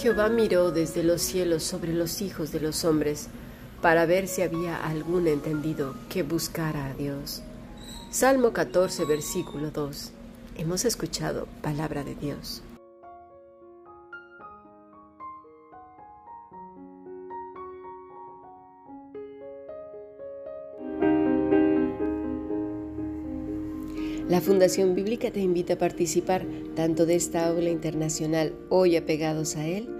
Jehová miró desde los cielos sobre los hijos de los hombres para ver si había algún entendido que buscara a Dios. Salmo 14, versículo 2. Hemos escuchado palabra de Dios. La Fundación Bíblica te invita a participar tanto de esta aula internacional hoy apegados a él,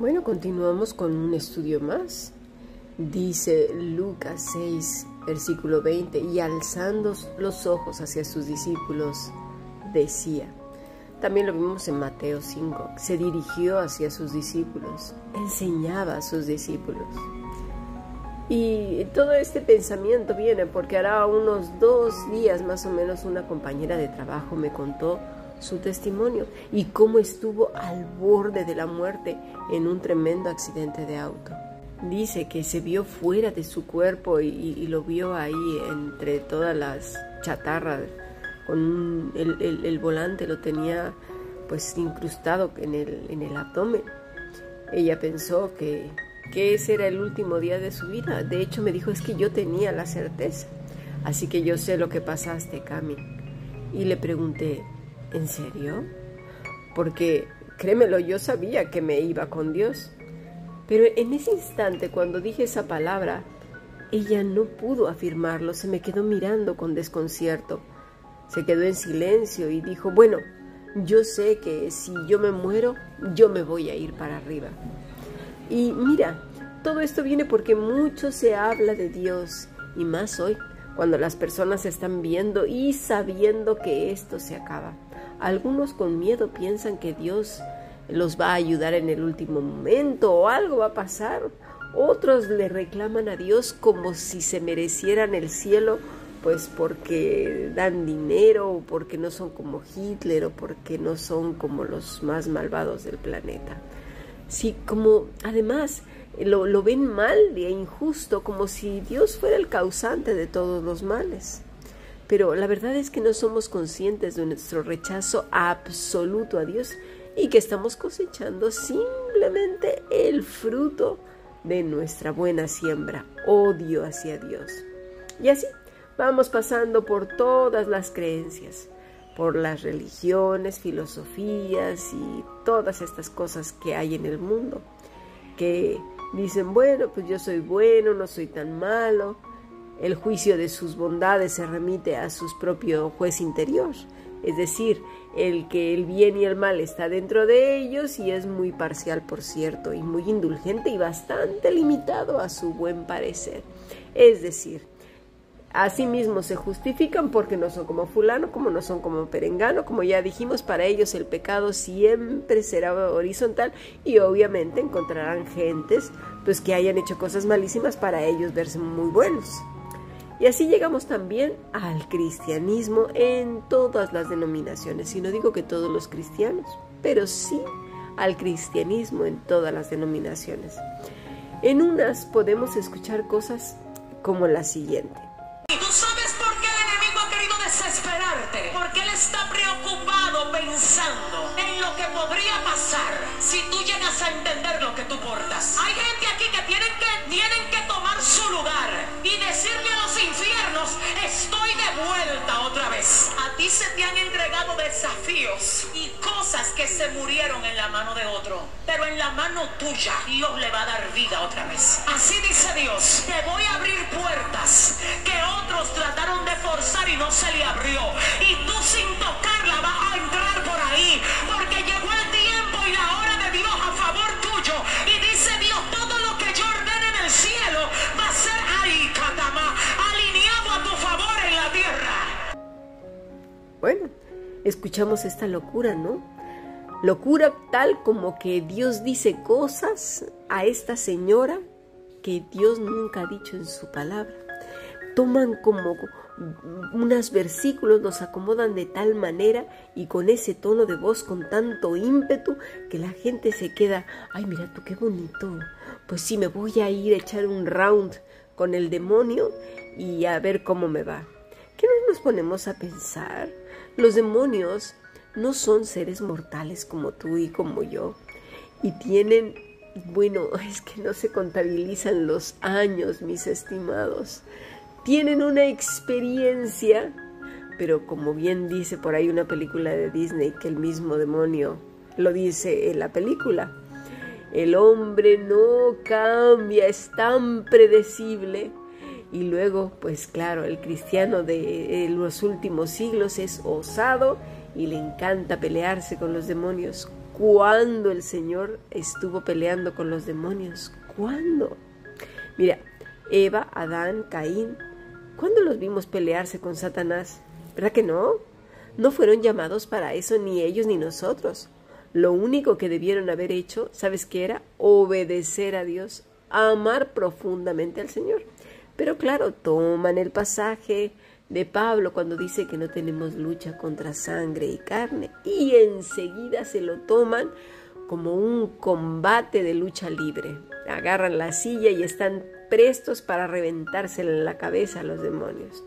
Bueno, continuamos con un estudio más. Dice Lucas 6, versículo 20, y alzando los ojos hacia sus discípulos, decía. También lo vimos en Mateo 5, se dirigió hacia sus discípulos, enseñaba a sus discípulos. Y todo este pensamiento viene porque hará unos dos días más o menos una compañera de trabajo me contó su testimonio y cómo estuvo al borde de la muerte en un tremendo accidente de auto. Dice que se vio fuera de su cuerpo y, lo vio ahí entre todas las chatarras, con el, volante lo tenía pues incrustado en el, en el abdomen. Ella pensó que, que ese era el último día de su vida. De hecho me dijo es que yo tenía la certeza. Así que yo sé lo que pasaste, Cami. Y le pregunté, ¿En serio? Porque, créemelo, yo sabía que me iba con Dios. Pero en ese instante, cuando dije esa palabra, ella no pudo afirmarlo, se me quedó mirando con desconcierto. Se quedó en silencio y dijo, bueno, yo sé que si yo me muero, yo me voy a ir para arriba. Y mira, todo esto viene porque mucho se habla de Dios, y más hoy, cuando las personas están viendo y sabiendo que esto se acaba. Algunos con miedo piensan que Dios los va a ayudar en el último momento o algo va a pasar. Otros le reclaman a Dios como si se merecieran el cielo, pues porque dan dinero o porque no son como Hitler o porque no son como los más malvados del planeta. Sí, como además lo, lo ven mal e injusto, como si Dios fuera el causante de todos los males pero la verdad es que no somos conscientes de nuestro rechazo absoluto a Dios y que estamos cosechando simplemente el fruto de nuestra buena siembra, odio hacia Dios. Y así vamos pasando por todas las creencias, por las religiones, filosofías y todas estas cosas que hay en el mundo, que dicen, bueno, pues yo soy bueno, no soy tan malo, el juicio de sus bondades se remite a su propio juez interior, es decir, el que el bien y el mal está dentro de ellos y es muy parcial, por cierto, y muy indulgente y bastante limitado a su buen parecer. Es decir, Asimismo se justifican porque no son como fulano, como no son como perengano, como ya dijimos, para ellos el pecado siempre será horizontal y obviamente encontrarán gentes pues que hayan hecho cosas malísimas para ellos verse muy buenos. Y así llegamos también al cristianismo en todas las denominaciones. Y no digo que todos los cristianos, pero sí al cristianismo en todas las denominaciones. En unas podemos escuchar cosas como la siguiente. ¿Y tú sabes por qué el enemigo ha querido desesperarte? Porque él está preocupado pensando en lo que podría pasar si tú llegas a entender lo que tú portas. Hay gente aquí que tienen que, su lugar y decirle a los infiernos, estoy de vuelta otra vez. A ti se te han entregado desafíos y cosas que se murieron en la mano de otro, pero en la mano tuya Dios le va a dar vida otra vez. Así dice Dios, te voy a abrir puertas que otros trataron de forzar y no se le abrió. Y tú sin tocarla Bueno, escuchamos esta locura, ¿no? Locura tal como que Dios dice cosas a esta señora que Dios nunca ha dicho en su palabra. Toman como unos versículos, los acomodan de tal manera y con ese tono de voz, con tanto ímpetu, que la gente se queda, ay, mira tú qué bonito. Pues sí, me voy a ir a echar un round con el demonio y a ver cómo me va. ¿Qué no nos ponemos a pensar? Los demonios no son seres mortales como tú y como yo. Y tienen, bueno, es que no se contabilizan los años, mis estimados. Tienen una experiencia, pero como bien dice por ahí una película de Disney, que el mismo demonio lo dice en la película, el hombre no cambia, es tan predecible. Y luego, pues claro, el cristiano de los últimos siglos es osado y le encanta pelearse con los demonios. ¿Cuándo el Señor estuvo peleando con los demonios? ¿Cuándo? Mira, Eva, Adán, Caín, ¿cuándo los vimos pelearse con Satanás? ¿Verdad que no? No fueron llamados para eso ni ellos ni nosotros. Lo único que debieron haber hecho, ¿sabes qué era? Obedecer a Dios, amar profundamente al Señor. Pero claro, toman el pasaje de Pablo cuando dice que no tenemos lucha contra sangre y carne y enseguida se lo toman como un combate de lucha libre. Agarran la silla y están prestos para reventársela en la cabeza a los demonios.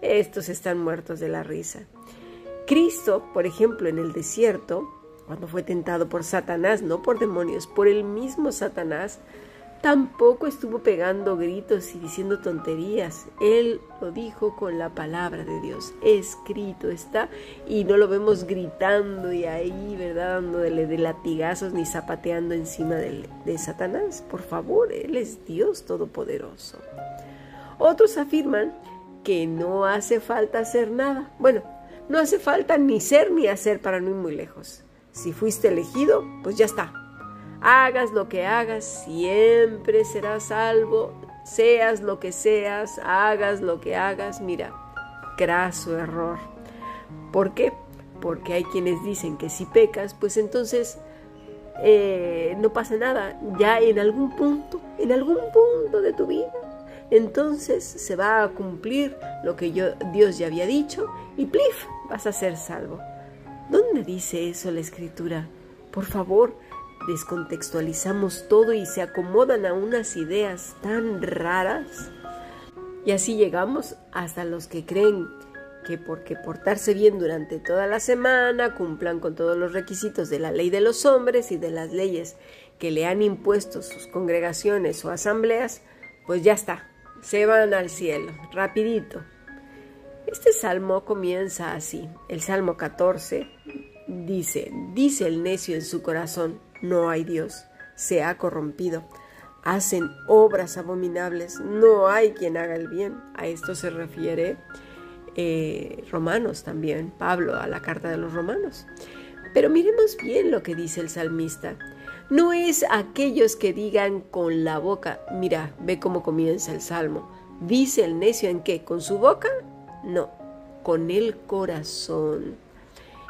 Estos están muertos de la risa. Cristo, por ejemplo, en el desierto, cuando fue tentado por Satanás, no por demonios, por el mismo Satanás, tampoco estuvo pegando gritos y diciendo tonterías. Él lo dijo con la palabra de Dios. Escrito está y no lo vemos gritando y ahí, ¿verdad? Dándole de latigazos ni zapateando encima de, de Satanás. Por favor, Él es Dios Todopoderoso. Otros afirman que no hace falta hacer nada. Bueno, no hace falta ni ser ni hacer para no ir muy lejos. Si fuiste elegido, pues ya está. Hagas lo que hagas, siempre serás salvo. Seas lo que seas, hagas lo que hagas. Mira, graso error. ¿Por qué? Porque hay quienes dicen que si pecas, pues entonces eh, no pasa nada. Ya en algún punto, en algún punto de tu vida, entonces se va a cumplir lo que yo, Dios ya había dicho y plif, vas a ser salvo. ¿Dónde dice eso la escritura? Por favor, descontextualizamos todo y se acomodan a unas ideas tan raras. Y así llegamos hasta los que creen que porque portarse bien durante toda la semana, cumplan con todos los requisitos de la ley de los hombres y de las leyes que le han impuesto sus congregaciones o asambleas, pues ya está, se van al cielo, rapidito. Este salmo comienza así. El Salmo 14 dice, dice el necio en su corazón, no hay Dios, se ha corrompido. Hacen obras abominables, no hay quien haga el bien. A esto se refiere eh, Romanos también, Pablo a la carta de los Romanos. Pero miremos bien lo que dice el salmista. No es aquellos que digan con la boca, mira, ve cómo comienza el salmo. Dice el necio en qué, con su boca no, con el corazón.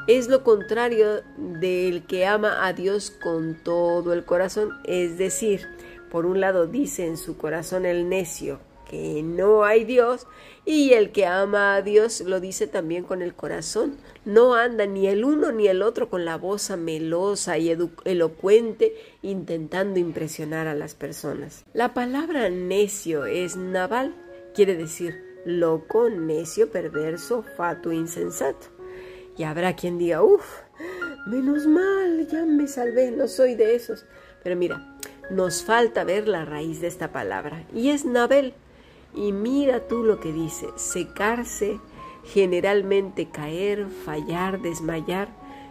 Es lo contrario del que ama a Dios con todo el corazón. Es decir, por un lado dice en su corazón el necio que no hay Dios y el que ama a Dios lo dice también con el corazón. No anda ni el uno ni el otro con la voz melosa y elocuente intentando impresionar a las personas. La palabra necio es naval, quiere decir loco, necio, perverso, fatuo, insensato. Y habrá quien diga, uff, menos mal, ya me salvé, no soy de esos. Pero mira, nos falta ver la raíz de esta palabra, y es Nabel. Y mira tú lo que dice, secarse, generalmente caer, fallar, desmayar,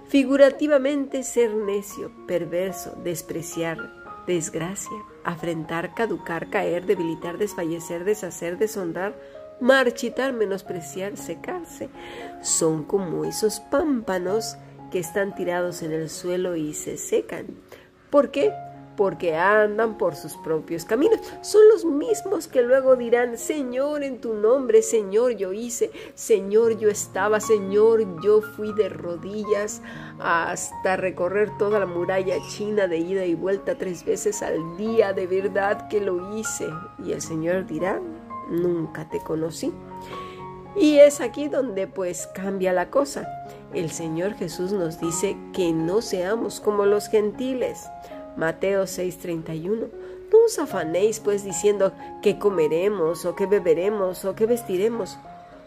figurativamente ser necio, perverso, despreciar, desgracia, afrentar, caducar, caer, debilitar, desfallecer, deshacer, deshonrar, marchitar, menospreciar, secarse. Son como esos pámpanos que están tirados en el suelo y se secan. ¿Por qué? porque andan por sus propios caminos. Son los mismos que luego dirán, Señor, en tu nombre, Señor, yo hice, Señor, yo estaba, Señor, yo fui de rodillas hasta recorrer toda la muralla china de ida y vuelta tres veces al día, de verdad que lo hice. Y el Señor dirá, nunca te conocí. Y es aquí donde pues cambia la cosa. El Señor Jesús nos dice que no seamos como los gentiles. Mateo 6:31. No os afanéis pues diciendo qué comeremos o qué beberemos o qué vestiremos,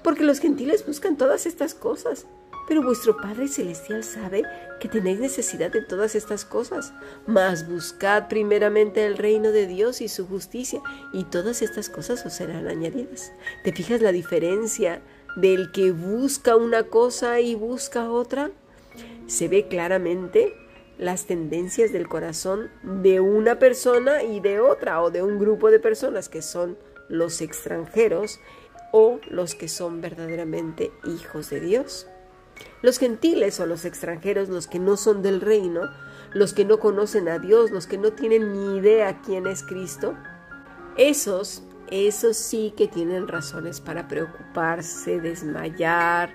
porque los gentiles buscan todas estas cosas. Pero vuestro Padre Celestial sabe que tenéis necesidad de todas estas cosas. Mas buscad primeramente el reino de Dios y su justicia, y todas estas cosas os serán añadidas. ¿Te fijas la diferencia del que busca una cosa y busca otra? Se ve claramente las tendencias del corazón de una persona y de otra o de un grupo de personas que son los extranjeros o los que son verdaderamente hijos de Dios. Los gentiles o los extranjeros, los que no son del reino, los que no conocen a Dios, los que no tienen ni idea quién es Cristo, esos, esos sí que tienen razones para preocuparse, desmayar,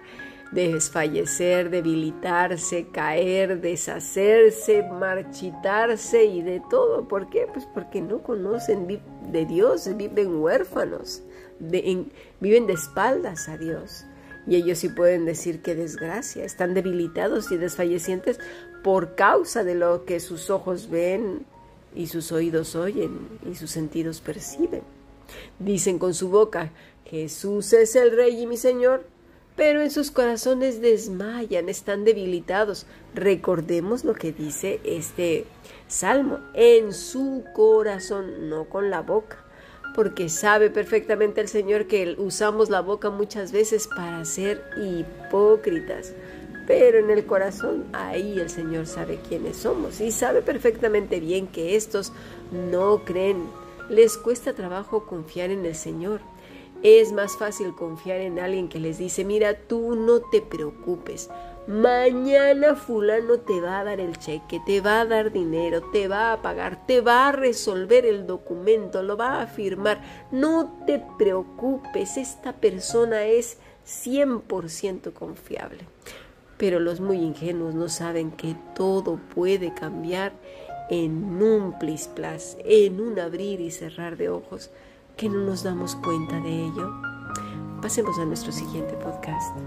desfallecer, debilitarse, caer, deshacerse, marchitarse y de todo. ¿Por qué? Pues porque no conocen de Dios, viven huérfanos, viven de espaldas a Dios. Y ellos sí pueden decir que desgracia, están debilitados y desfallecientes por causa de lo que sus ojos ven y sus oídos oyen y sus sentidos perciben. Dicen con su boca, Jesús es el Rey y mi Señor, pero en sus corazones desmayan, están debilitados. Recordemos lo que dice este salmo, en su corazón, no con la boca, porque sabe perfectamente el Señor que usamos la boca muchas veces para ser hipócritas. Pero en el corazón, ahí el Señor sabe quiénes somos y sabe perfectamente bien que estos no creen. Les cuesta trabajo confiar en el Señor. Es más fácil confiar en alguien que les dice, mira, tú no te preocupes, mañana fulano te va a dar el cheque, te va a dar dinero, te va a pagar, te va a resolver el documento, lo va a firmar, no te preocupes, esta persona es 100% confiable. Pero los muy ingenuos no saben que todo puede cambiar en un plis plas, en un abrir y cerrar de ojos que no nos damos cuenta de ello. Pasemos a nuestro siguiente podcast.